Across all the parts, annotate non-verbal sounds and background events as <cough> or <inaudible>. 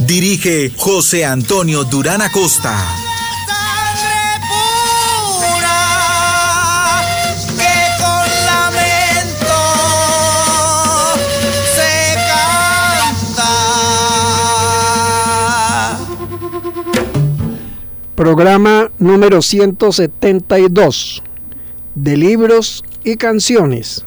Dirige José Antonio Durán Acosta. Programa número 172 de libros y canciones.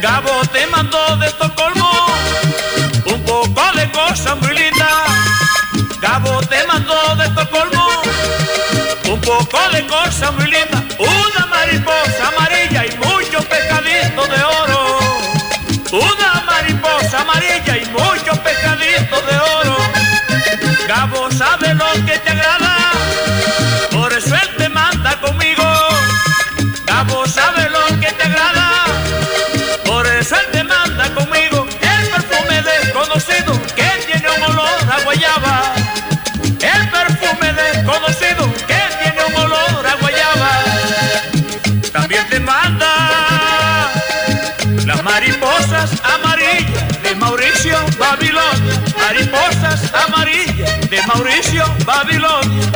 Gabo te mandó de Estocolmo un poco de cosas muy lindas. Gabo te mandó de Estocolmo un poco de cosas muy lindas. Una mariposa amarilla y muchos pescaditos de oro. Una mariposa amarilla y muchos pescaditos de oro. Gabo sabe lo que te agrada, También te manda las mariposas amarillas de Mauricio Babilonia. Mariposas amarillas de Mauricio Babilonia.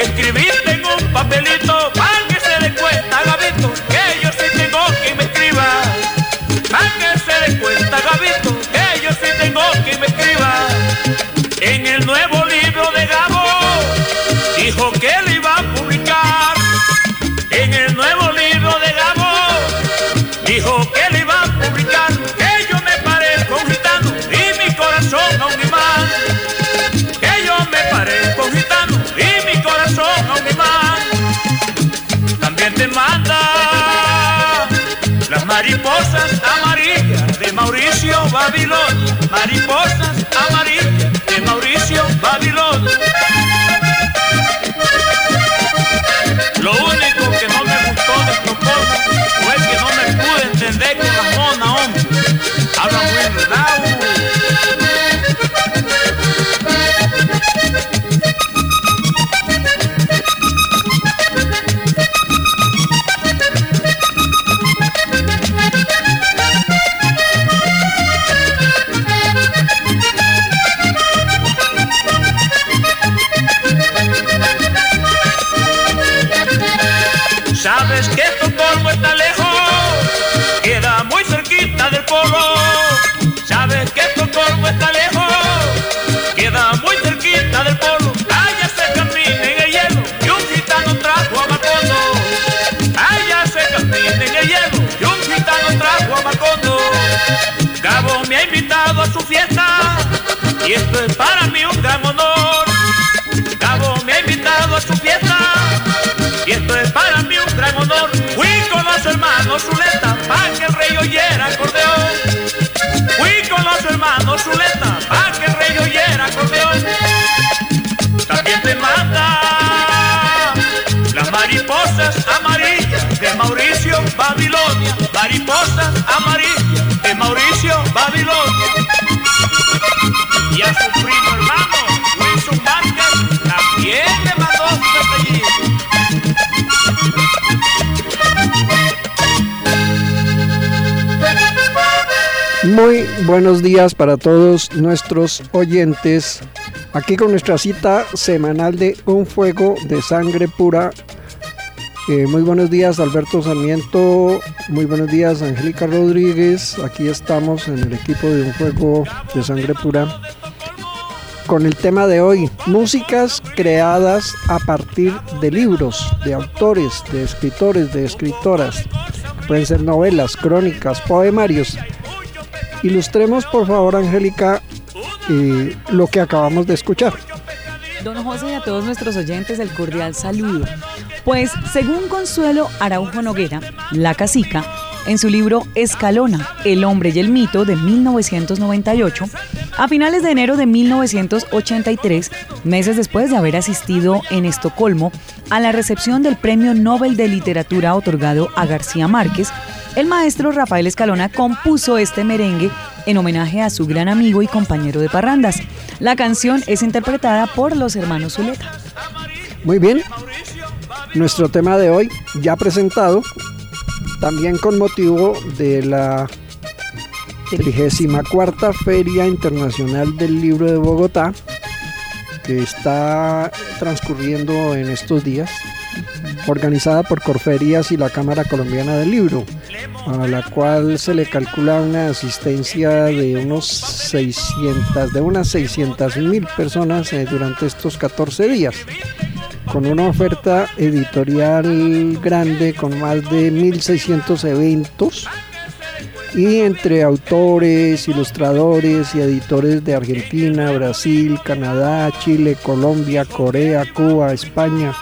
Que escribiste en un papelito. Buenos días para todos nuestros oyentes. Aquí con nuestra cita semanal de Un Fuego de Sangre Pura. Eh, muy buenos días Alberto Sarmiento, muy buenos días Angélica Rodríguez. Aquí estamos en el equipo de Un Fuego de Sangre Pura con el tema de hoy, músicas creadas a partir de libros, de autores, de escritores, de escritoras. Pueden ser novelas, crónicas, poemarios Ilustremos, por favor, Angélica, eh, lo que acabamos de escuchar. Don José y a todos nuestros oyentes el cordial saludo. Pues según Consuelo Araujo Noguera, La Casica, en su libro Escalona, El hombre y el mito de 1998, a finales de enero de 1983, meses después de haber asistido en Estocolmo a la recepción del Premio Nobel de Literatura otorgado a García Márquez, el maestro Rafael Escalona compuso este merengue en homenaje a su gran amigo y compañero de parrandas. La canción es interpretada por los hermanos Zuleta. Muy bien, nuestro tema de hoy ya presentado, también con motivo de la 34 Feria Internacional del Libro de Bogotá, que está transcurriendo en estos días, organizada por Corferías y la Cámara Colombiana del Libro a la cual se le calcula una asistencia de unos 600, de unas 600 mil personas eh, durante estos 14 días, con una oferta editorial grande con más de 1.600 eventos y entre autores, ilustradores y editores de Argentina, Brasil, Canadá, Chile, Colombia, Corea, Cuba, España,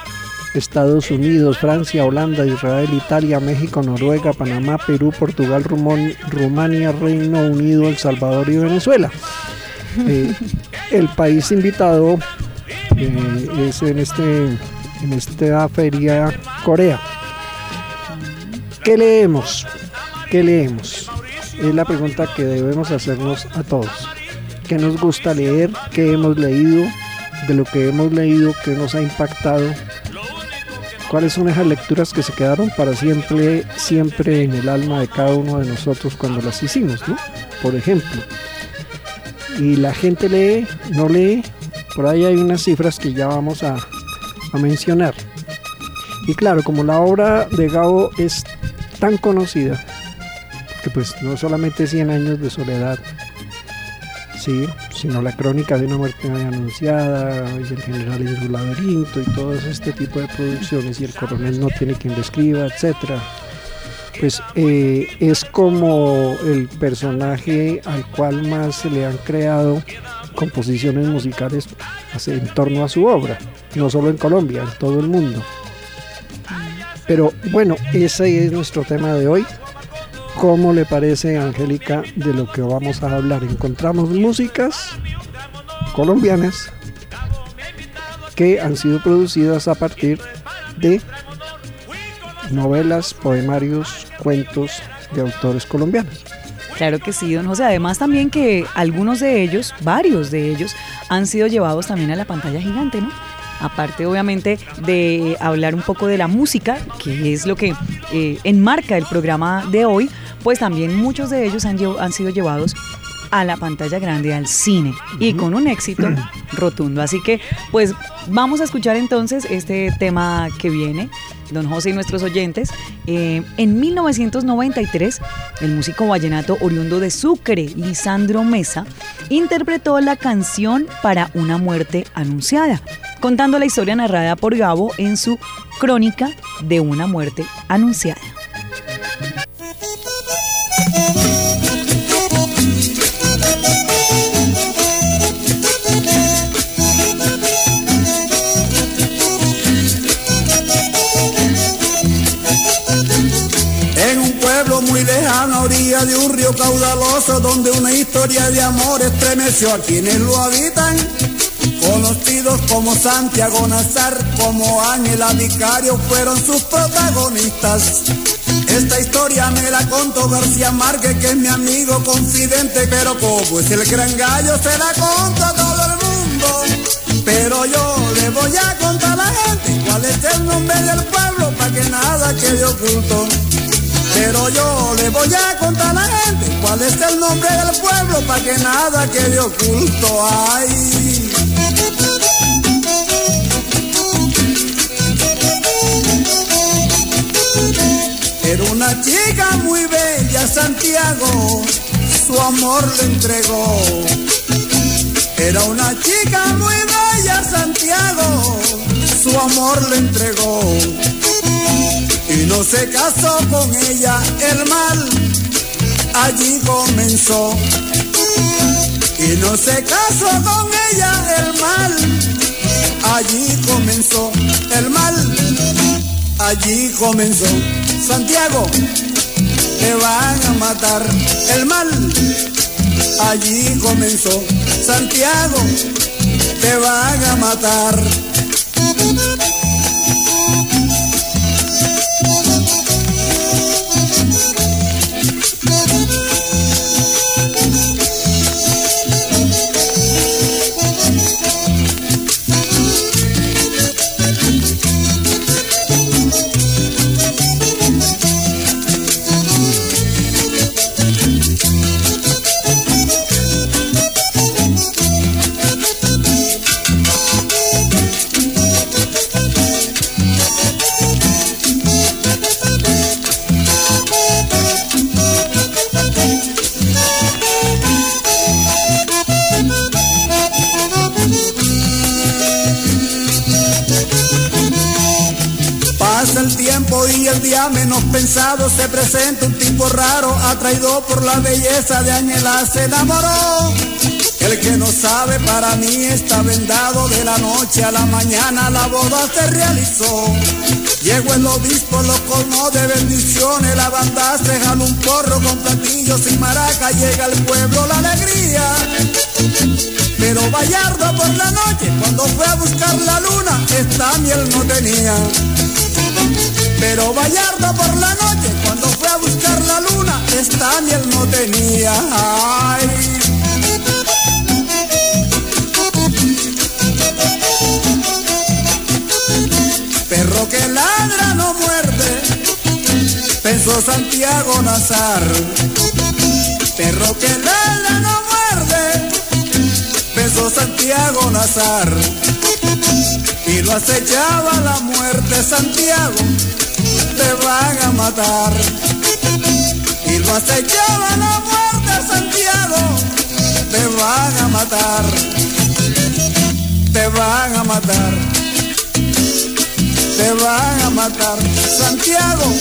Estados Unidos, Francia, Holanda, Israel, Italia, México, Noruega, Panamá, Perú, Portugal, Rumania, Reino Unido, El Salvador y Venezuela. Eh, el país invitado eh, es en, este, en esta feria Corea. ¿Qué leemos? ¿Qué leemos? Es la pregunta que debemos hacernos a todos. ¿Qué nos gusta leer? ¿Qué hemos leído? De lo que hemos leído, ¿qué nos ha impactado? Cuáles son esas lecturas que se quedaron para siempre, siempre en el alma de cada uno de nosotros cuando las hicimos, ¿no? Por ejemplo. Y la gente lee, no lee, por ahí hay unas cifras que ya vamos a, mencionar. Y claro, como la obra de Gabo es tan conocida, que pues no solamente 100 años de soledad, sí, sino la crónica de una muerte anunciada, y el general en su laberinto y todo este tipo de producciones, y el coronel no tiene quien lo escriba, etcétera. Pues eh, es como el personaje al cual más se le han creado composiciones musicales en torno a su obra, no solo en Colombia, en todo el mundo. Pero bueno, ese es nuestro tema de hoy. ¿Cómo le parece, Angélica, de lo que vamos a hablar? Encontramos músicas colombianas que han sido producidas a partir de novelas, poemarios, cuentos de autores colombianos. Claro que sí, don José. Además también que algunos de ellos, varios de ellos, han sido llevados también a la pantalla gigante, ¿no? Aparte, obviamente, de hablar un poco de la música, que es lo que eh, enmarca el programa de hoy, pues también muchos de ellos han, han sido llevados a la pantalla grande, al cine, y con un éxito <clears throat> rotundo. Así que, pues vamos a escuchar entonces este tema que viene, don José y nuestros oyentes. Eh, en 1993, el músico vallenato oriundo de Sucre, Lisandro Mesa, interpretó la canción Para una muerte anunciada, contando la historia narrada por Gabo en su Crónica de una muerte anunciada. De un río caudaloso, donde una historia de amor estremeció a quienes lo habitan. Conocidos como Santiago Nazar, como Ángela Vicario, fueron sus protagonistas. Esta historia me la contó García Márquez, que es mi amigo confidente, pero como es el gran gallo, se la contó a todo el mundo. Pero yo le voy a contar a la gente cuál es el nombre del pueblo, para que nada quede oculto. Pero yo le voy a contar a la gente ¿Cuál es el nombre del pueblo para que nada quede oculto? Ay. Era una chica muy bella, Santiago, su amor le entregó. Era una chica muy bella, Santiago, su amor le entregó. Y no se casó con ella, el mal allí comenzó. Y no se casó con ella, el mal allí comenzó. El mal allí comenzó. Santiago, te van a matar. El mal allí comenzó. Santiago, te van a matar. Se presenta un tipo raro, atraído por la belleza de Ángela, se enamoró. El que no sabe para mí está vendado de la noche a la mañana, la boda se realizó. Llegó el obispo, lo colmó de bendiciones, la banda se jaló un porro con platillos y maraca, llega al pueblo la alegría. Pero Bayardo por la noche, cuando fue a buscar la luna, esta miel no tenía. Pero Bayardo por la noche, cuando fue a buscar la luna, esta no tenía. Ay. Perro que ladra no muerde, pensó Santiago Nazar. Perro que ladra no muerde, pensó Santiago Nazar. Y lo acechaba la muerte, Santiago, te van a matar. Y lo acechaba la muerte, Santiago, te van a matar. Te van a matar. Te van a matar, Santiago,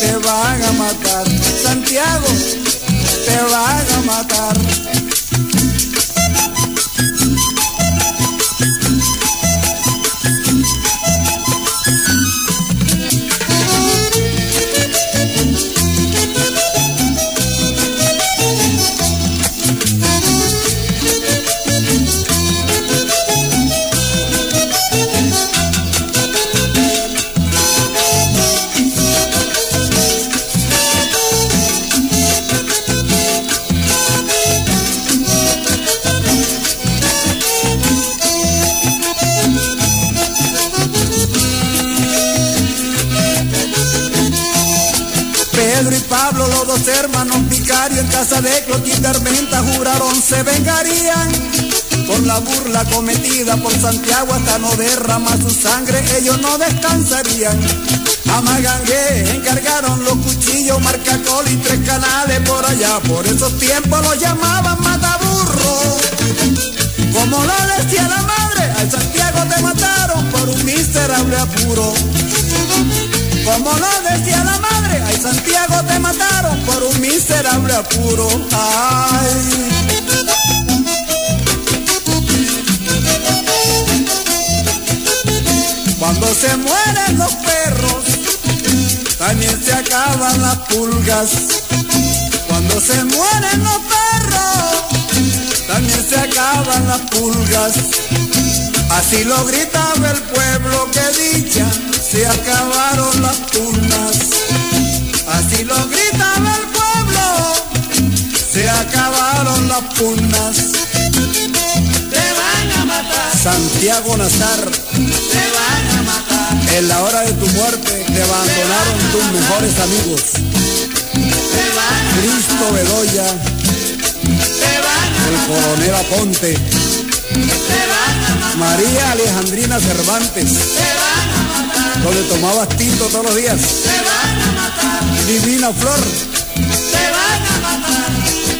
te van a matar, Santiago, te van a matar. Vicarios en casa de Clotilde Armenta juraron se vengarían por la burla cometida por Santiago hasta no derramar su sangre, ellos no descansarían. A Magangué encargaron los cuchillos, marcacol y tres canales por allá, por esos tiempos los llamaban mataburro. Como lo decía la madre, al Santiago te mataron por un miserable apuro. Como lo decía la madre, Santiago te mataron por un miserable apuro. Ay. Cuando se mueren los perros, también se acaban las pulgas. Cuando se mueren los perros, también se acaban las pulgas. Así lo gritaba el pueblo que dicha, se acabaron las turnas. Así lo gritaba el pueblo, se acabaron las purnas. Te van a matar. Santiago Nazar, te van a matar. En la hora de tu muerte te abandonaron tus mejores amigos. Cristo Bedoya. Bedoya, el coronel Aponte, María Alejandrina Cervantes, donde tomabas tinto todos los días, Divina Flor,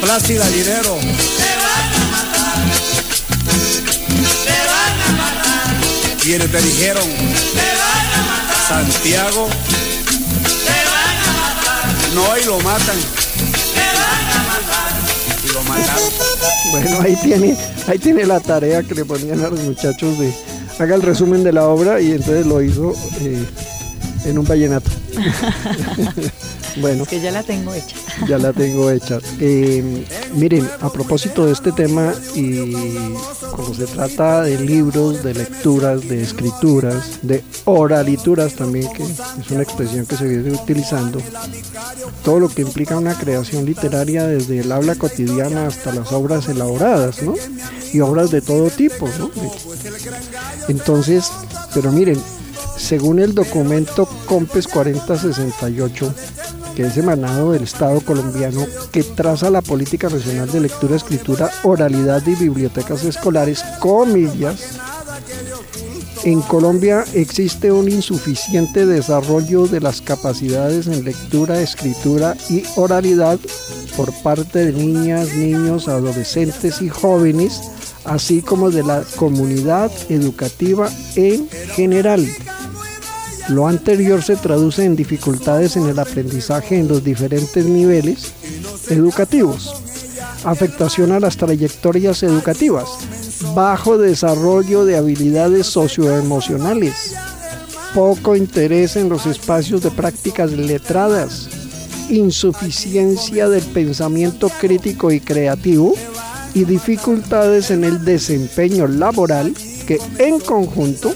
Plácida Dinero, quienes te dijeron, Santiago, no y lo matan. Y lo mataron. Bueno, ahí tiene, ahí tiene la tarea que le ponían a los muchachos de haga el resumen de la obra y entonces lo hizo eh, en un vallenato. <laughs> bueno, Es que ya la tengo hecha. ya la tengo hecha. Eh, miren, a propósito de este tema y cuando se trata de libros, de lecturas, de escrituras, de oralituras también, que es una expresión que se viene utilizando, todo lo que implica una creación literaria desde el habla cotidiana hasta las obras elaboradas, ¿no? Y obras de todo tipo, ¿no? Entonces, pero miren, según el documento COMPES 4068, que es emanado del Estado colombiano, que traza la política nacional de lectura, escritura, oralidad y bibliotecas escolares, comillas, en Colombia existe un insuficiente desarrollo de las capacidades en lectura, escritura y oralidad por parte de niñas, niños, adolescentes y jóvenes, así como de la comunidad educativa en general. Lo anterior se traduce en dificultades en el aprendizaje en los diferentes niveles educativos, afectación a las trayectorias educativas, bajo desarrollo de habilidades socioemocionales, poco interés en los espacios de prácticas letradas, insuficiencia del pensamiento crítico y creativo. Y dificultades en el desempeño laboral que en conjunto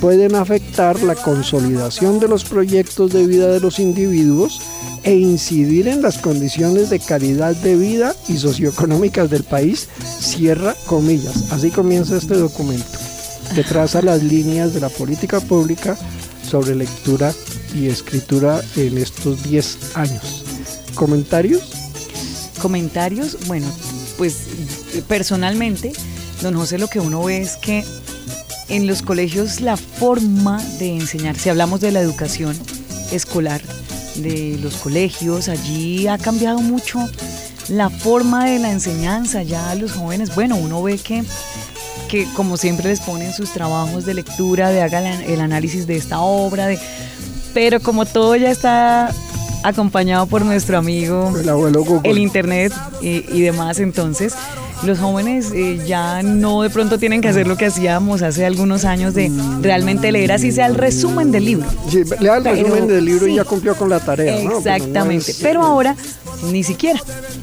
pueden afectar la consolidación de los proyectos de vida de los individuos e incidir en las condiciones de calidad de vida y socioeconómicas del país, cierra comillas. Así comienza este documento, que traza las líneas de la política pública sobre lectura y escritura en estos 10 años. ¿Comentarios? Comentarios, bueno, pues personalmente, don José, lo que uno ve es que en los colegios la forma de enseñar, si hablamos de la educación escolar, de los colegios, allí ha cambiado mucho la forma de la enseñanza ya a los jóvenes. Bueno, uno ve que, que como siempre les ponen sus trabajos de lectura, de hagan el análisis de esta obra, de, pero como todo ya está acompañado por nuestro amigo El abuelo Google. el internet y, y demás, entonces los jóvenes eh, ya no de pronto tienen que hacer lo que hacíamos hace algunos años de realmente leer así sea el resumen del libro. Sí, lea el Pero- resumen del libro y ya cumplió con la tarea, ¿no? Pero no Exactamente. es- Pero ahora ni siquiera,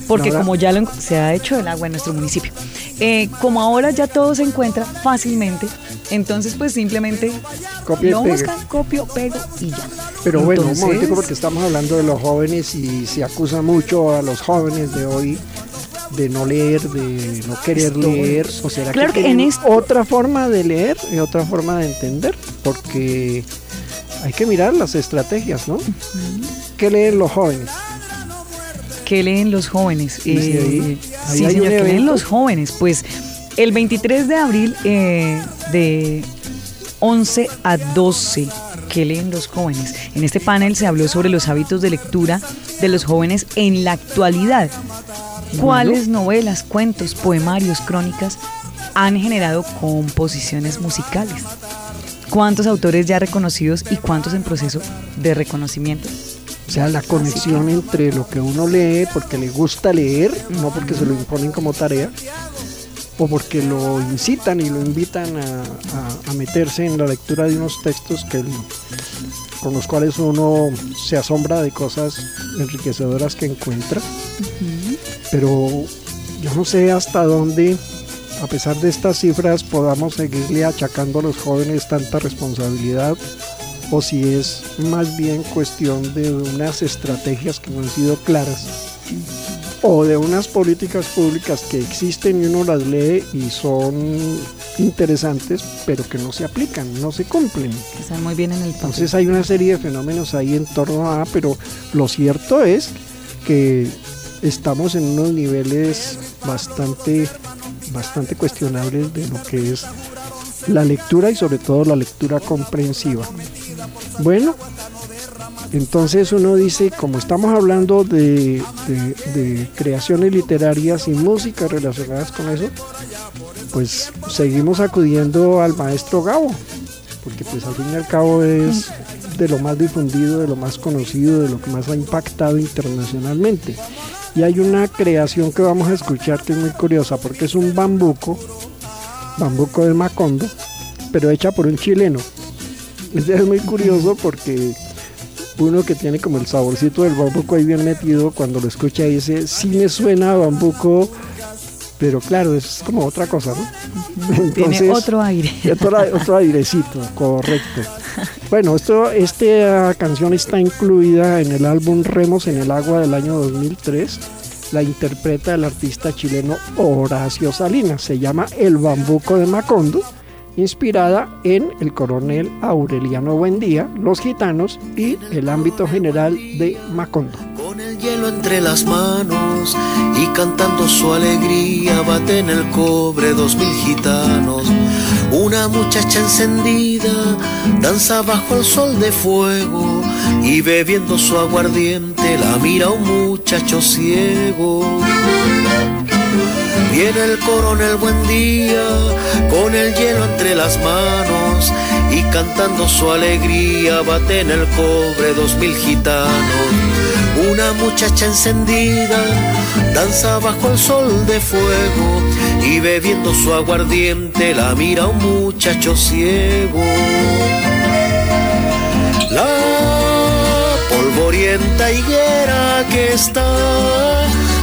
porque como ya lo se ha hecho el agua en nuestro municipio, eh, como ahora ya todo se encuentra fácilmente, entonces pues simplemente Copia y lo buscan, copio, pego y ya. Pero bueno, un Entonces, momentico porque estamos hablando de los jóvenes y se acusa mucho a los jóvenes de hoy de no leer, de no querer Estoy- leer. ¿O será Claro que que en esto- otra forma de leer y otra forma de entender? Porque hay que mirar las estrategias, ¿no? ¿Qué leen los jóvenes? ¿Qué leen los jóvenes? Dice Eh, ahí, ahí sí, hay señor, ¿qué leen los jóvenes? Pues el 23 de abril eh, de 11 a 12, ¿qué leen los jóvenes? En este panel se habló sobre los hábitos de lectura de los jóvenes en la actualidad. ¿Cuáles novelas, cuentos, poemarios, crónicas han generado composiciones musicales? ¿Cuántos autores ya reconocidos y cuántos en proceso de reconocimiento? O sea, la conexión entre lo que uno lee porque le gusta leer, no porque se lo imponen como tarea, o porque lo incitan y lo invitan a, a- a meterse en la lectura de unos textos que, con los cuales uno se asombra de cosas enriquecedoras que encuentra. Pero yo no sé hasta dónde, a pesar de estas cifras, podamos seguirle achacando a los jóvenes tanta responsabilidad o si es más bien cuestión de unas estrategias que no han sido claras o de unas políticas públicas que existen y uno las lee y son interesantes pero que no se aplican, no se cumplen. Que están muy bien en el papel. Entonces hay una serie de fenómenos ahí en torno a, pero lo cierto es que estamos en unos niveles bastante, bastante cuestionables de lo que es la lectura y sobre todo la lectura comprensiva. Bueno, entonces uno dice, como estamos hablando de, de, creaciones literarias y música relacionadas con eso, pues seguimos acudiendo al maestro Gabo, porque pues al fin y al cabo es de lo más difundido, de lo más conocido, de lo que más ha impactado internacionalmente. Y hay una creación que vamos a escuchar que es muy curiosa, porque es un bambuco, bambuco de Macondo, pero hecha por un chileno. <laughs> Es muy curioso porque uno que tiene como el saborcito del bambuco ahí bien metido, cuando lo escucha dice, sí me suena bambuco, pero claro, es como otra cosa, ¿no? tiene otro aire. <laughs> Otro, otro airecito, correcto. Bueno, esto, esta canción está incluida en el álbum Remos en el Agua del año 2003. La interpreta el artista chileno Horacio Salinas. Se llama El Bambuco de Macondo inspirada en el coronel Aureliano Buendía, los gitanos y el ámbito general de Macondo. Con el hielo entre las manos y cantando su alegría, bate en el cobre dos mil gitanos. Una muchacha encendida danza bajo el sol de fuego y bebiendo su aguardiente la mira un muchacho ciego. Viene el coronel buen día, con el hielo entre las manos y cantando su alegría bate en el cobre dos mil gitanos. Una muchacha encendida danza bajo el sol de fuego y bebiendo su aguardiente la mira un muchacho ciego. La polvorienta higuera que está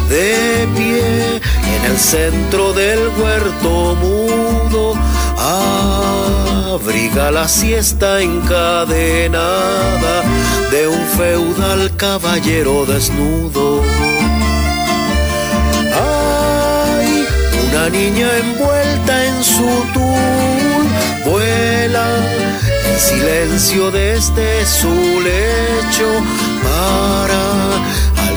de pie en el centro del huerto mudo abriga la siesta encadenada de un feudal caballero desnudo. Hay una niña envuelta en su tul, vuela en silencio desde su lecho para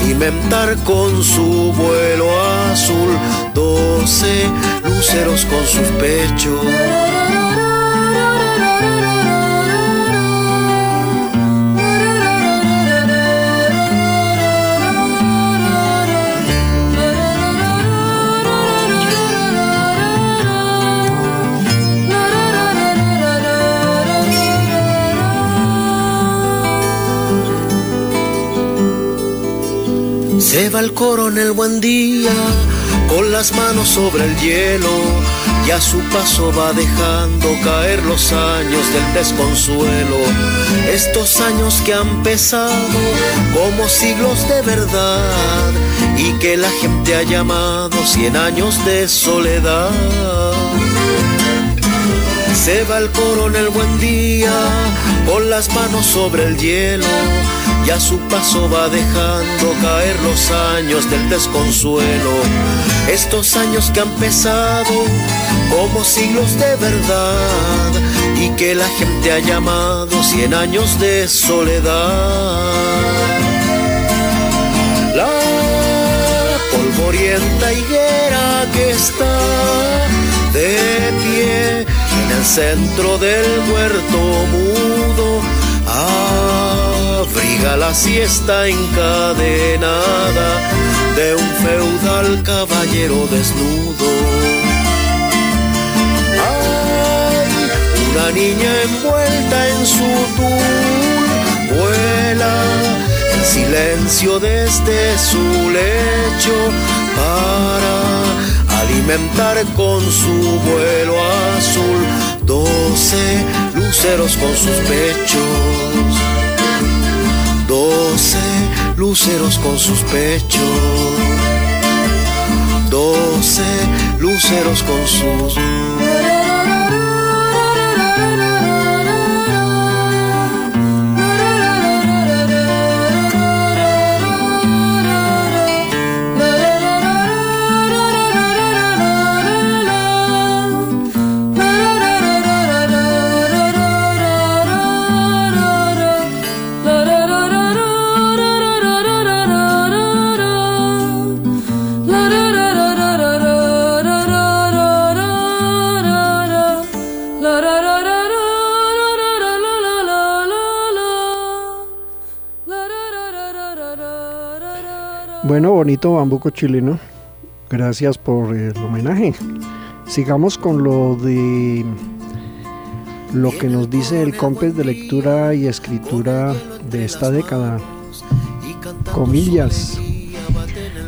alimentar con su vuelo azul doce luceros con sus pechos. Se va el coronel buen día, con las manos sobre el hielo, y a su paso va dejando caer los años del desconsuelo. Estos años que han pesado como siglos de verdad, y que la gente ha llamado cien años de soledad. Se va el coronel buen día, con las manos sobre el hielo y a su paso va dejando caer los años del desconsuelo. Estos años que han pesado como siglos de verdad y que la gente ha llamado cien años de soledad. La polvorienta higuera que está de pie en el centro del huerto mudo. Ah, abriga la siesta encadenada de un feudal caballero desnudo. Hay una niña envuelta en su tul, vuela en silencio desde su lecho para alimentar con su vuelo azul doce luceros con sus pechos doce luceros con sus pechos, doce luceros con sus... bonito bambuco chileno. Gracias por el homenaje. Sigamos con lo de lo que nos dice el COMPES de lectura y escritura de esta década. Comillas.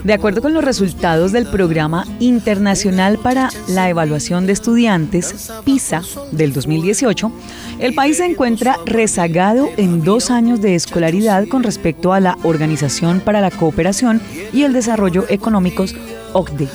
De acuerdo con los resultados del Programa Internacional para la Evaluación de Estudiantes, PISA, del 2018, el país se encuentra rezagado en dos años de escolaridad con respecto a la Organización para la Cooperación y el Desarrollo Económicos, OCDE.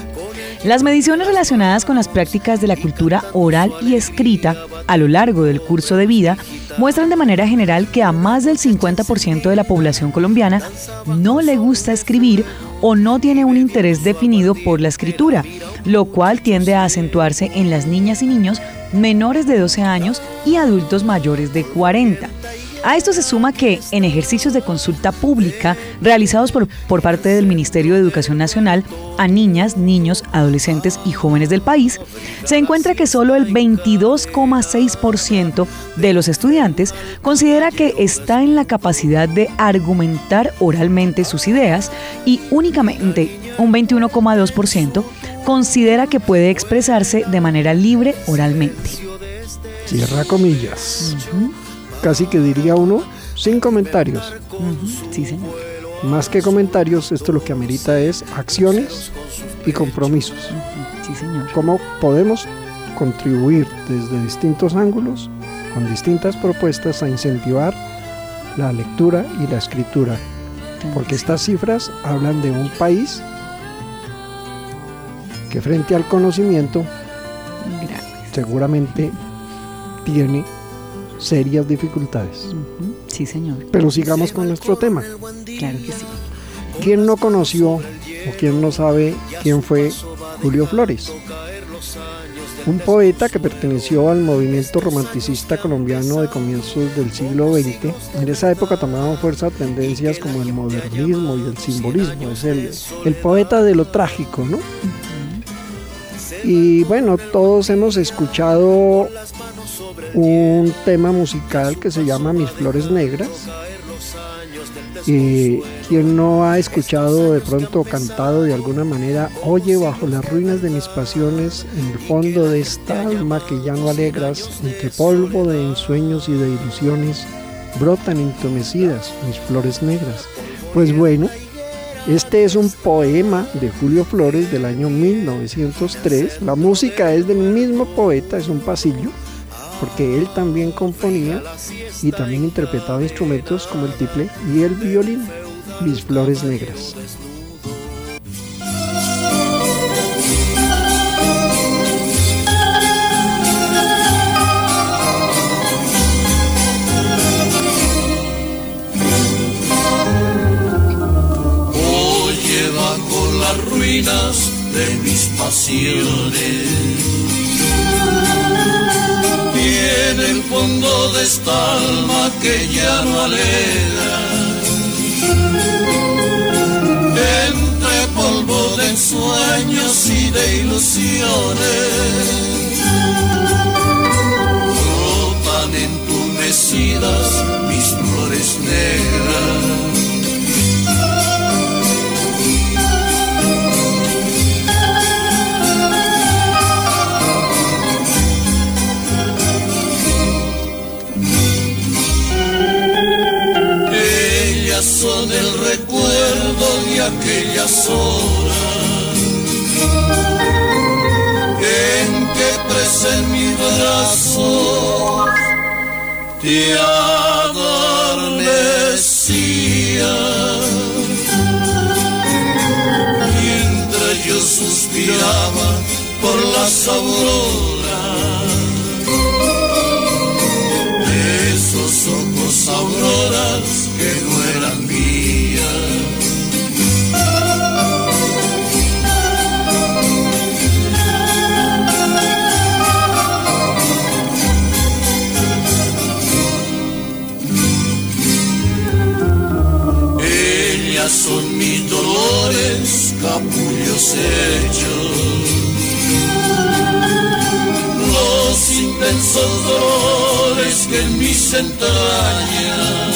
Las mediciones relacionadas con las prácticas de la cultura oral y escrita a lo largo del curso de vida muestran de manera general que a más del 50% de la población colombiana no le gusta escribir o no tiene un interés definido por la escritura, lo cual tiende a acentuarse en las niñas y niños menores de 12 años y adultos mayores de 40. A esto se suma que en ejercicios de consulta pública realizados por, por, parte del Ministerio de Educación Nacional a niñas, niños, adolescentes y jóvenes del país, se encuentra que solo el 22,6% de los estudiantes considera que está en la capacidad de argumentar oralmente sus ideas y únicamente un 21,2% considera que puede expresarse de manera libre oralmente. Cierra comillas. Uh -huh casi que diría uno, sin comentarios. Uh -huh. Sí, señor. Más que comentarios, esto lo que amerita es acciones y compromisos. Uh -huh. Sí, señor. ¿Cómo podemos contribuir desde distintos ángulos, con distintas propuestas, a incentivar la lectura y la escritura? Porque estas cifras hablan de un país que frente al conocimiento Gracias. seguramente tiene serias dificultades. Uh -huh. Sí, señor. Pero sigamos con nuestro tema. Claro que sí. ¿Quién no conoció o quién no sabe quién fue Julio Flores? Un poeta que perteneció al movimiento romanticista colombiano de comienzos del siglo XX. En esa época tomaban fuerza tendencias como el modernismo y el simbolismo. Es el, el poeta de lo trágico, ¿no? Y bueno, todos hemos escuchado un tema musical que se llama Mis Flores Negras. Y quien no ha escuchado de pronto cantado de alguna manera, oye bajo las ruinas de mis pasiones, en el fondo de esta alma que ya no alegras, en que polvo de ensueños y de ilusiones brotan entumecidas mis flores negras. Pues bueno, este es un poema de Julio Flores del año 1903. La música es del mismo poeta, es un pasillo porque él también componía y también interpretaba instrumentos como el tiple y el violín, mis flores negras. Oye, bajo las ruinas de mis pasiones fondo de esta alma que ya no alegra. Entre polvo de ensueños y de ilusiones, brotan entumecidas mis flores negras. Son el recuerdo de aquellas horas en que presa en mi brazo te adormecía. Mientras yo suspiraba por las auroras esos ojos auroras Los intensos dolores que en mis entrañas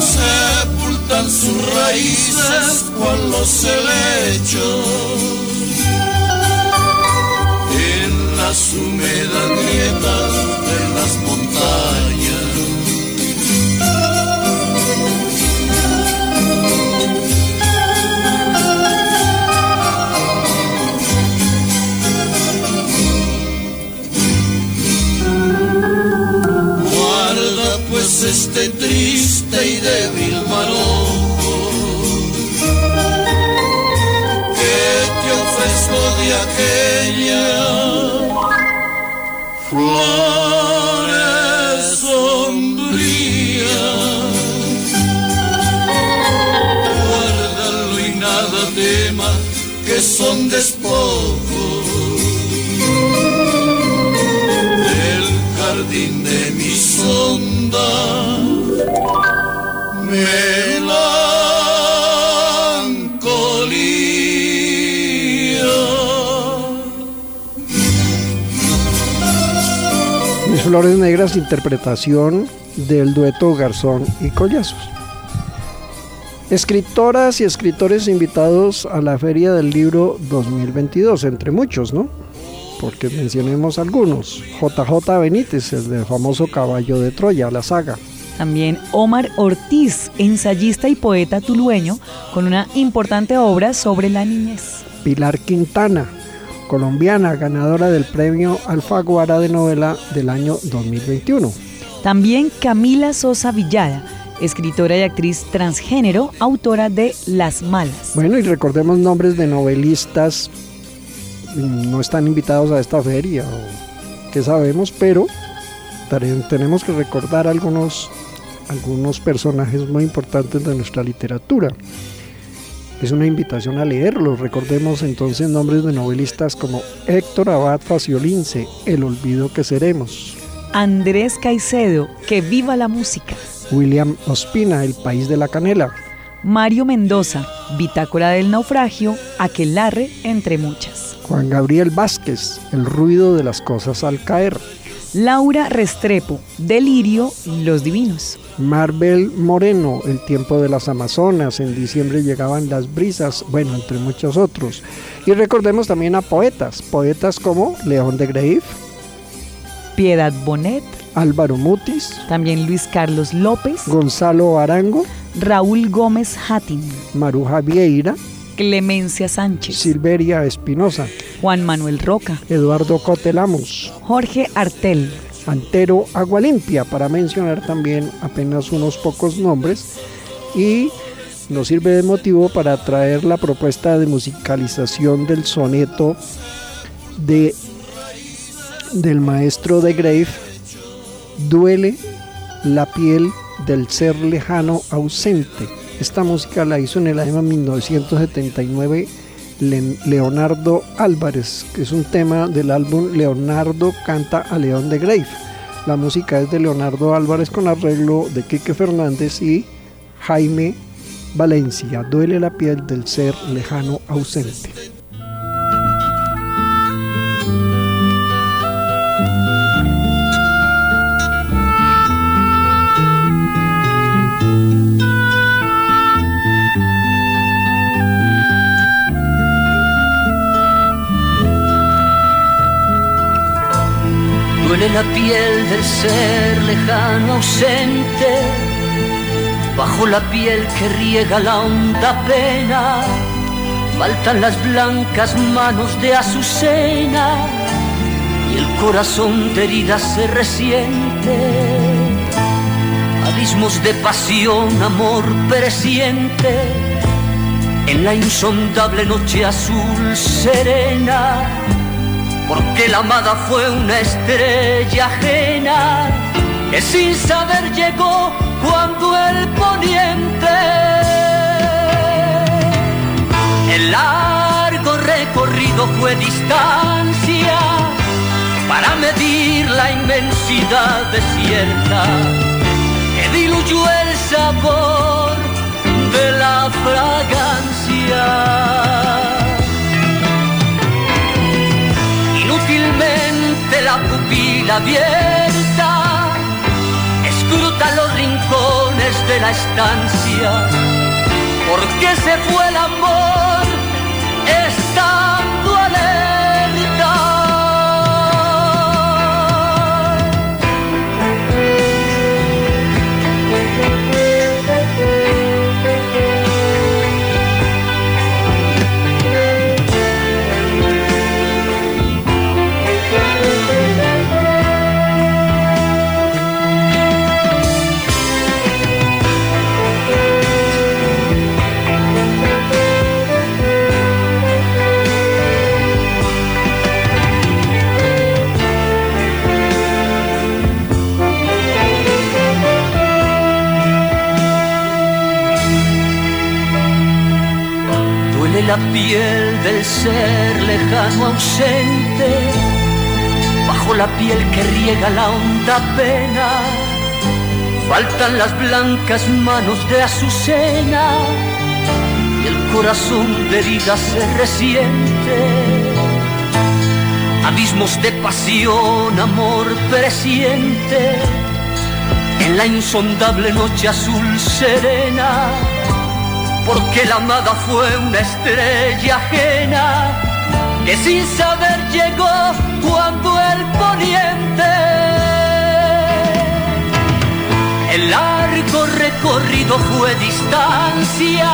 sepultan sus raíces cual los helechos. En las húmedas grietas este triste y débil manojo que te ofrezco de aquella flores sombrías. Guárdalo y nada tema que son despojos del jardín de mi sonda. Melancolía. Mis Flores Negras, interpretación del dueto Garzón y Collazos. Escritoras y escritores invitados a la Feria del Libro 2022, entre muchos, ¿no? Porque mencionemos algunos. JJ Benítez, el del famoso Caballo de Troya, la saga. También Omar Ortiz, ensayista y poeta tulueño, con una importante obra sobre la niñez. Pilar Quintana, colombiana, ganadora del premio Alfaguara de novela del año 2021. También Camila Sosa Villada, escritora y actriz transgénero, autora de Las Malas. Bueno, y recordemos nombres de novelistas, mm, no están invitados a esta feria, o que sabemos, pero tenemos que recordar algunos, algunos personajes muy importantes de nuestra literatura. Es una invitación a leerlos. Recordemos entonces nombres de novelistas como Héctor Abad Faciolince, El olvido que seremos, Andrés Caicedo, Que viva la música. William Ospina, El país de la canela, Mario Mendoza, Bitácora del naufragio, Aquelarre, entre muchas. Juan Gabriel Vázquez, El ruido de las cosas al caer, Laura Restrepo, Delirio, Los Divinos. Marvel Moreno, El tiempo de las Amazonas, en diciembre llegaban las brisas, bueno, entre muchos otros. Y recordemos también a poetas, poetas como León de Grave, Piedad Bonet, Álvaro Mutis, también Luis Carlos López, Gonzalo Arango, Raúl Gómez Hattin, Maruja Vieira, Clemencia Sánchez, Silveria Espinosa, Juan Manuel Roca, Eduardo Cotelamos, Jorge Artel, Antero Agualimpia, para mencionar también apenas unos pocos nombres. Y nos sirve de motivo para traer la propuesta de musicalización del soneto de, del maestro de Grave, Duele la piel del ser lejano ausente. Esta música la hizo en el año 1979 Le- Leonardo Álvarez, que es un tema del álbum Leonardo canta a León de Grave. La música es de Leonardo Álvarez con arreglo de Quique Fernández y Jaime Valencia. Duele la piel del ser lejano ausente. Duele la piel del ser lejano ausente, bajo la piel que riega la honda pena, faltan las blancas manos de Azucena y el corazón de herida se resiente. Abismos de pasión, amor pereciente, en la insondable noche azul serena porque la amada fue una estrella ajena que sin saber llegó cuando el poniente el largo recorrido fue distancia para medir la inmensidad desierta que diluyó el sabor de la fragancia. Inútilmente la pupila abierta. Escruta los rincones de la estancia ¿Por qué se fue el la piel del ser lejano ausente, bajo la piel que riega la honda pena. Faltan las blancas manos de Azucena y el corazón de herida se resiente. Abismos de pasión, amor presiente, en la insondable noche azul serena porque la amada fue una estrella ajena que sin saber llegó cuando el poniente el largo recorrido fue distancia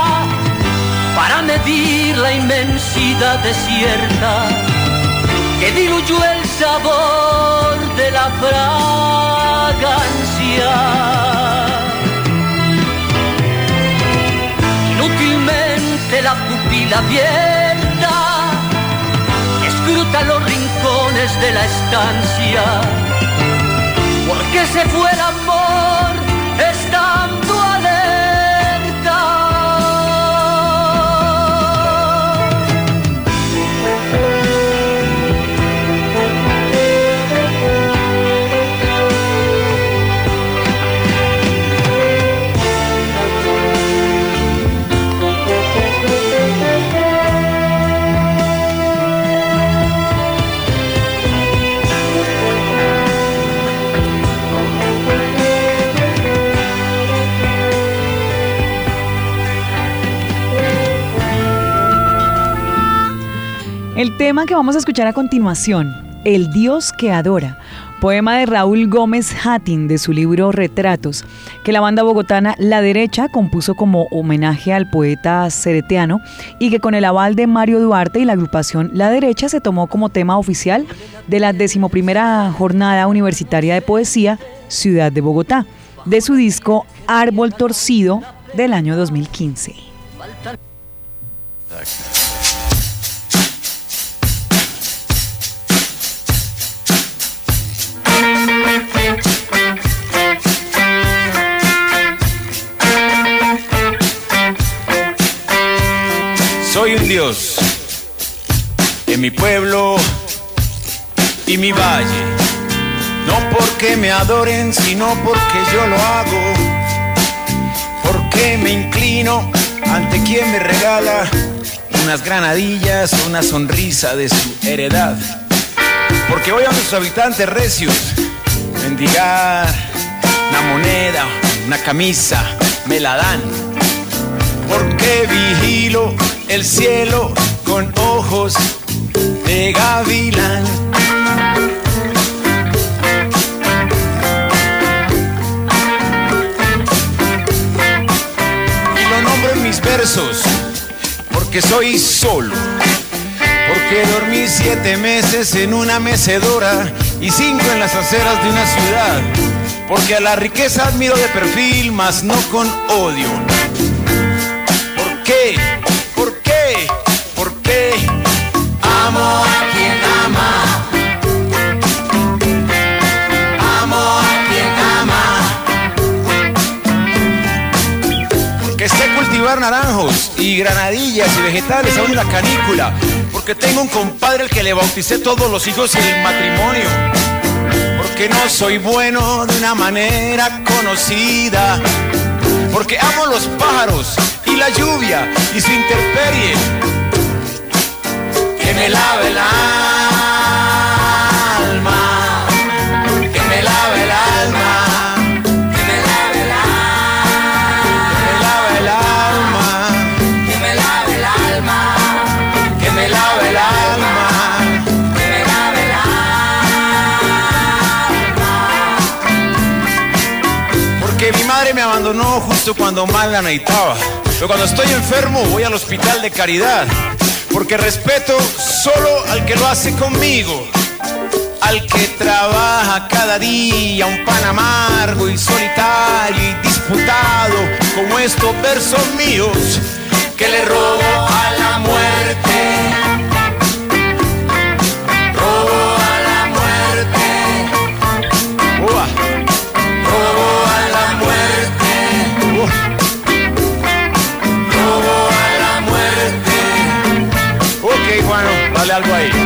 para medir la inmensidad desierta que diluyó el sabor de la fragancia. Inútilmente la pupila abierta escruta los rincones de la estancia. ¿Por qué se fue el tema que vamos a escuchar a continuación, El Dios que adora, poema de Raúl Gómez Hattin de su libro Retratos, que la banda bogotana La Derecha compuso como homenaje al poeta cereteano y que con el aval de Mario Duarte y la agrupación La Derecha se tomó como tema oficial de la decimoprimera jornada universitaria de poesía Ciudad de Bogotá, de su disco Árbol Torcido del año 2015. Soy un dios en mi pueblo y mi valle. No porque me adoren, sino porque yo lo hago. Porque me inclino ante quien me regala unas granadillas una sonrisa de su heredad. Porque voy a sus habitantes recios mendigar una moneda, una camisa, me la dan. Porque vigilo el cielo con ojos de gavilán. Y lo nombro en mis versos porque soy solo. Porque dormí siete meses en una mecedora y cinco en las aceras de una ciudad. Porque a la riqueza admiro de perfil, mas no con odio. ¿Por qué? Naranjos y granadillas y vegetales aún en la canícula. Porque tengo un compadre al que le bauticé todos los hijos en el matrimonio. Porque no soy bueno de una manera conocida. Porque amo los pájaros y la lluvia y su interperie. Que me lave el abandonó justo cuando más la necesitaba. Pero cuando estoy enfermo voy al hospital de caridad. Porque respeto solo al que lo hace conmigo. Al que trabaja cada día un pan amargo y solitario y disputado como estos versos míos que le robo a la muerte. Algo ahí.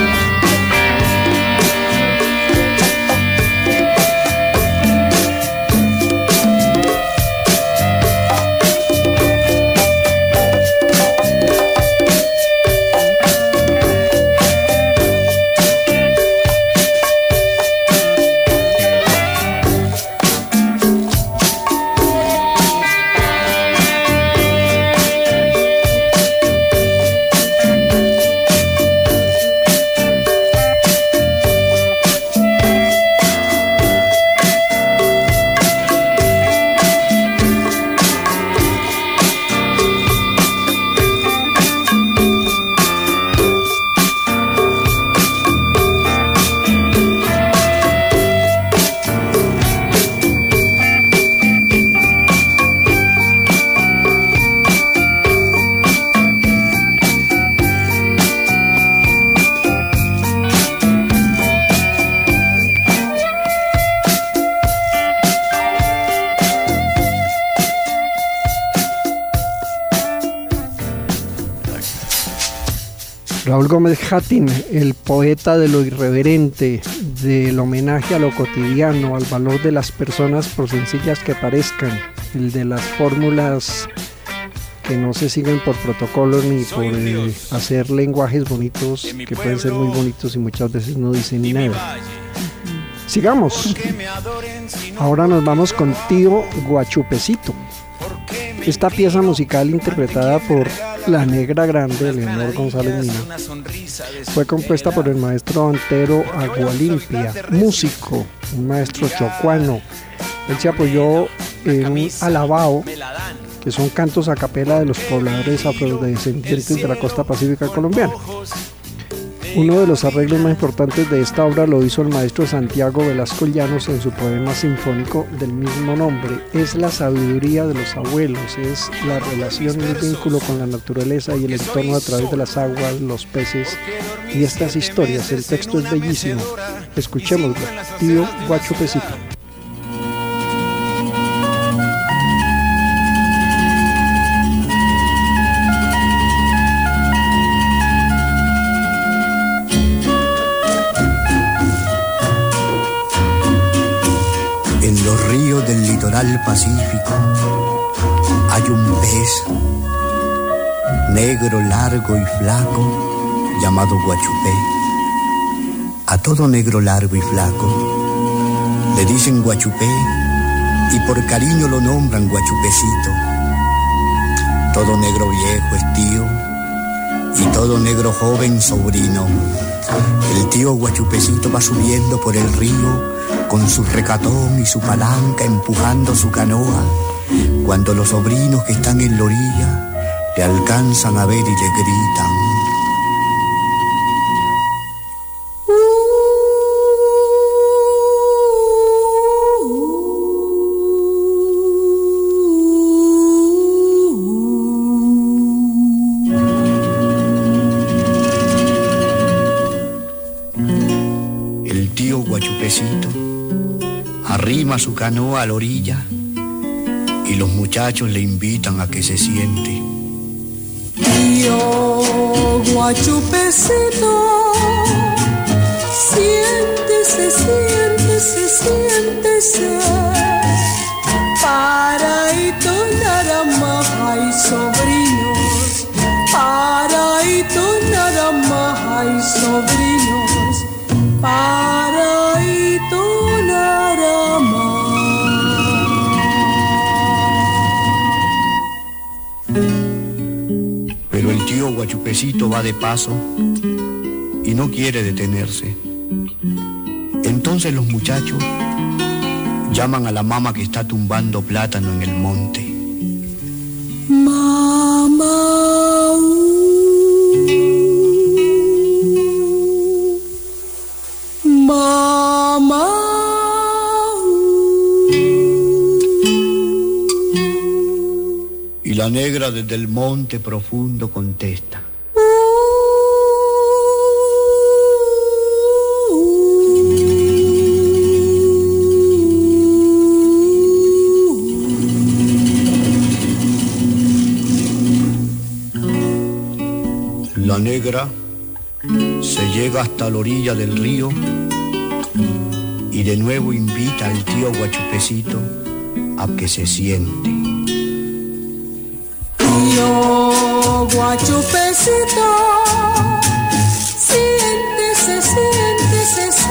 Gómez Hattin, el poeta de lo irreverente, del homenaje a lo cotidiano, al valor de las personas por sencillas que parezcan, el de las fórmulas que no se siguen por protocolos ni por eh, hacer lenguajes bonitos que pueden ser muy bonitos y muchas veces no dicen ni nada. Sigamos. Ahora nos vamos con Tío Guachupecito. Esta pieza musical interpretada por La Negra Grande, Leonor González Mina, fue compuesta por el maestro Antero Agualimpia, músico, un maestro chocuano. Él se apoyó en un alabao, que son cantos a capela de los pobladores afrodescendientes de la costa pacífica colombiana. Uno de los arreglos más importantes de esta obra lo hizo el maestro Santiago Velasco Llanos en su poema sinfónico del mismo nombre. Es la sabiduría de los abuelos, es la relación y el vínculo con la naturaleza y el entorno a través de las aguas, los peces y estas historias. El texto es bellísimo. Escuchémoslo. Tío Guacho Pesito. Litoral pacífico hay un pez negro, largo y flaco llamado guachupé. A todo negro, largo y flaco le dicen guachupé y por cariño lo nombran guachupecito. Todo negro viejo es tío y todo negro joven sobrino. El tío guachupecito va subiendo por el río con su recatón y su palanca empujando su canoa, cuando los sobrinos que están en la orilla le alcanzan a ver y le gritan. Arrima su canoa a la orilla y los muchachos le invitan a que se siente. Tío guachupecito, siéntese, siéntese, siéntese. Para y narama hay sobrinos, para y narama hay sobrinos, para guachupecito va de paso y no quiere detenerse. Entonces los muchachos llaman a la mamá que está tumbando plátano en el monte. Mamá. Mamá. La negra desde el monte profundo contesta. La negra se llega hasta la orilla del río y de nuevo invita al tío Guachupecito a que se siente. Guachupecito, siéntese, siéntese, siéntese.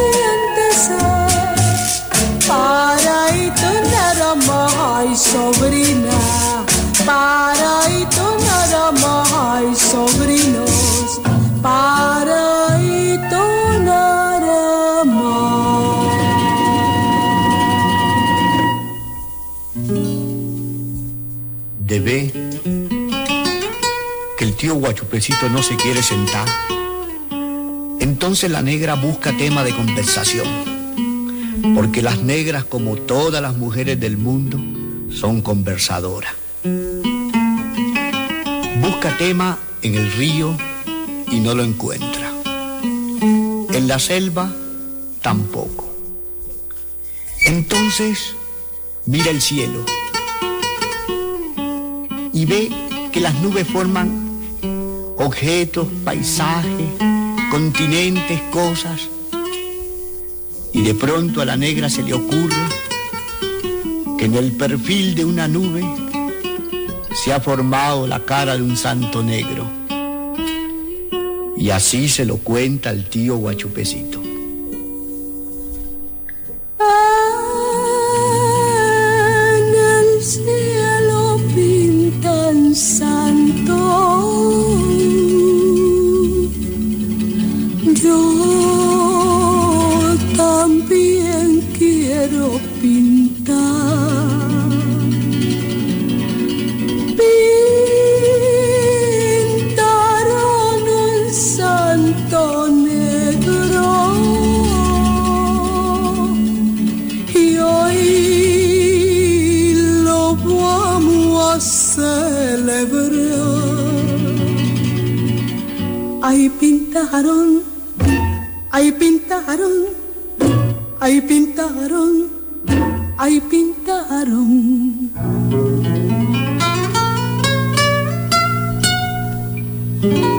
Guachupecito no se quiere sentar. Entonces la negra busca tema de conversación. Porque las negras, como todas las mujeres del mundo, son conversadoras. Busca tema en el río y no lo encuentra. En la selva tampoco. Entonces mira el cielo y ve que las nubes forman objetos, paisajes, continentes, cosas. Y de pronto a la negra se le ocurre que en el perfil de una nube se ha formado la cara de un santo negro. Y así se lo cuenta el tío Guachupecito. A celebrar. Ahí pintaron, ahí pintaron, ahí pintaron, ahí pintaron. Ay,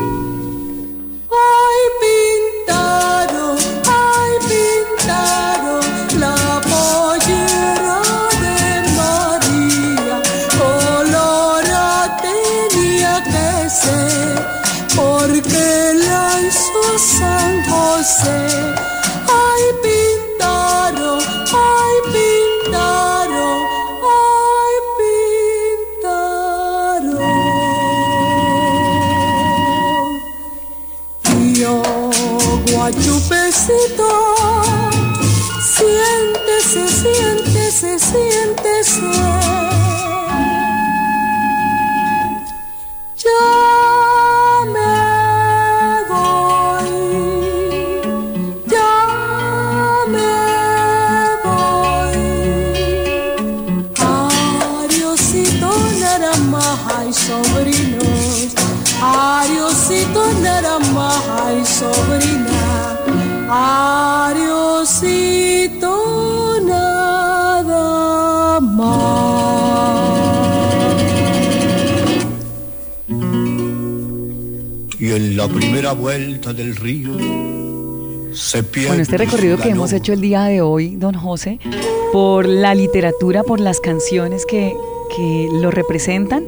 José. Ay, pintaron, ay, pintaron, ay, pintaron. Tío guachupecito, siéntese, siéntese, siéntese. Sobrina, Ariosito nada más. Y en la primera vuelta del río se pierde. Bueno, este recorrido que hemos hecho el día de hoy, don José, por la literatura, por las canciones que, que lo representan,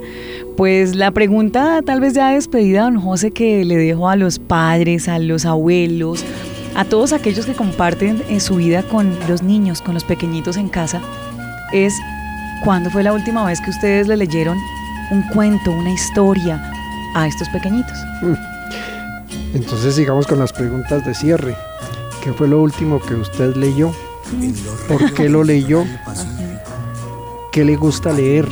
pues la pregunta tal vez ya despedida, don José, que le dejo a los padres, a los abuelos, a todos aquellos que comparten en su vida con los niños, con los pequeñitos en casa, es ¿cuándo fue la última vez que ustedes le leyeron un cuento, una historia, a estos pequeñitos. Entonces sigamos con las preguntas de cierre. ¿Qué fue lo último que usted leyó? ¿Por qué lo leyó? ¿Qué le gusta leer?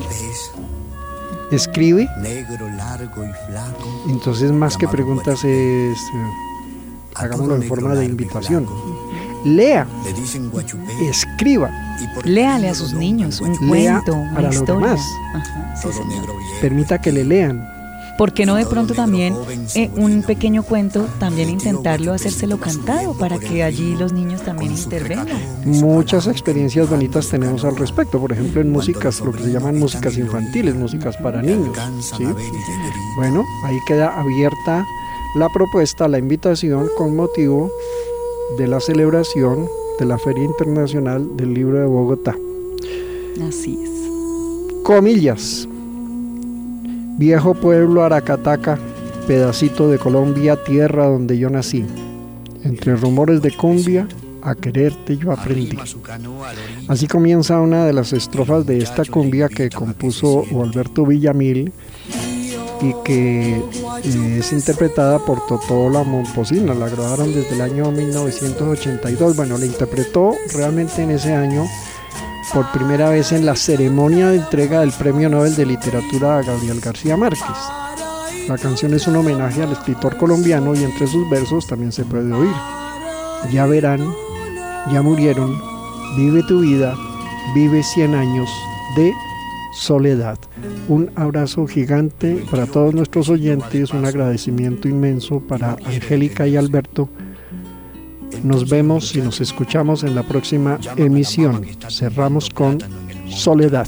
¿Escribe? Negro, largo y flaco. Entonces más que preguntas es... eh, hagámoslo en forma de invitación. Lea, Le dicen guachupé. escriba, Léale a sus niños un Lea cuento, una para los historia. demás. Ajá, sí, Todo señor. negro viejo. permita que le lean. ¿Por qué no de pronto también eh, un pequeño cuento, también intentarlo hacérselo cantado para que allí los niños también intervengan? Muchas experiencias bonitas tenemos al respecto, por ejemplo en músicas, lo que se llaman músicas infantiles, músicas para niños. ¿sí? Bueno, ahí queda abierta la propuesta, la invitación con motivo de la celebración de la Feria Internacional del Libro de Bogotá. Así es. Comillas. Viejo pueblo Aracataca, pedacito de Colombia, tierra donde yo nací. Entre rumores de cumbia, a quererte yo aprendí. Así comienza una de las estrofas de esta cumbia que compuso Alberto Villamil y que eh, es interpretada por Totó La Momposina. La grabaron desde el año 1982. Bueno, la interpretó realmente en ese año por primera vez en la ceremonia de entrega del Premio Nobel de Literatura a Gabriel García Márquez. La canción es un homenaje al escritor colombiano y entre sus versos también se puede oír. Ya verán, ya murieron, vive tu vida, vive 100 años de soledad. Un abrazo gigante para todos nuestros oyentes, un agradecimiento inmenso para Angélica y Alberto. Nos vemos y nos escuchamos en la próxima emisión. Cerramos con Soledad.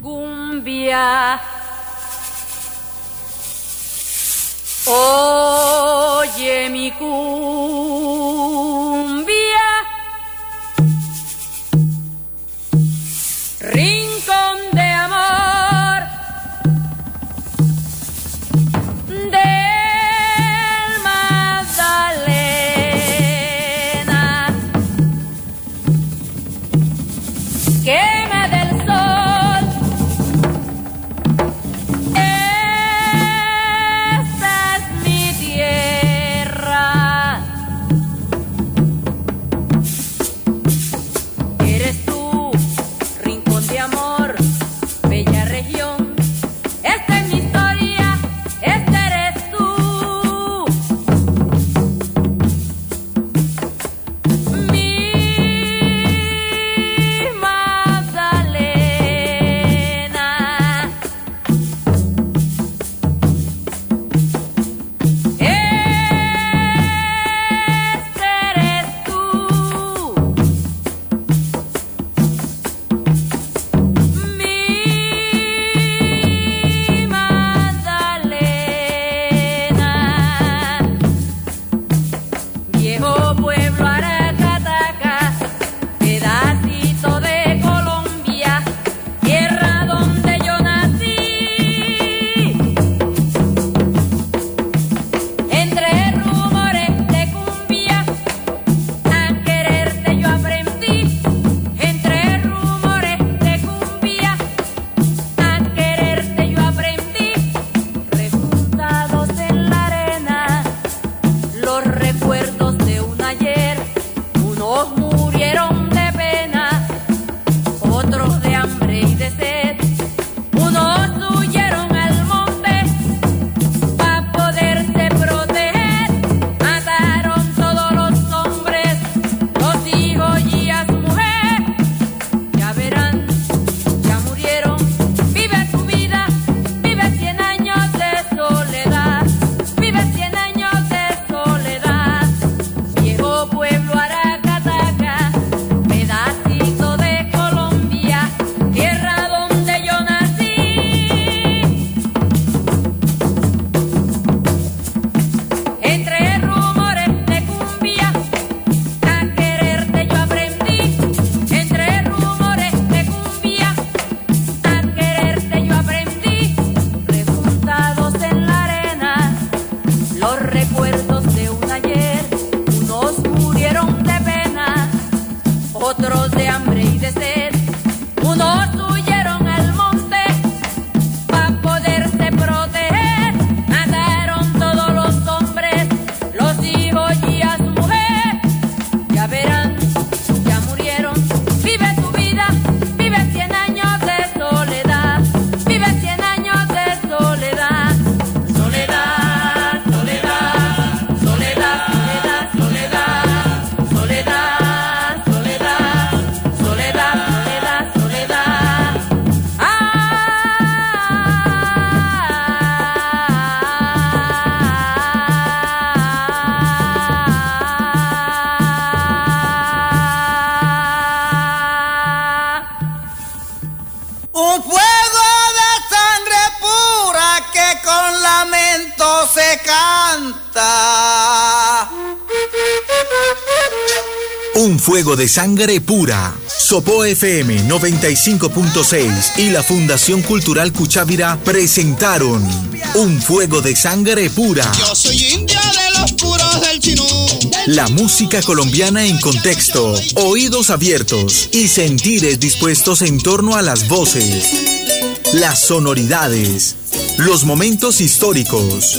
cumbia. Oye mi cumbia, Un fuego de sangre pura. Sopo FM 95.6 y la Fundación Cultural Cuchávira presentaron Un fuego de sangre pura. Yo soy india de los puros del chinú. La música colombiana en contexto, oídos abiertos y sentires dispuestos en torno a las voces, las sonoridades, los momentos históricos,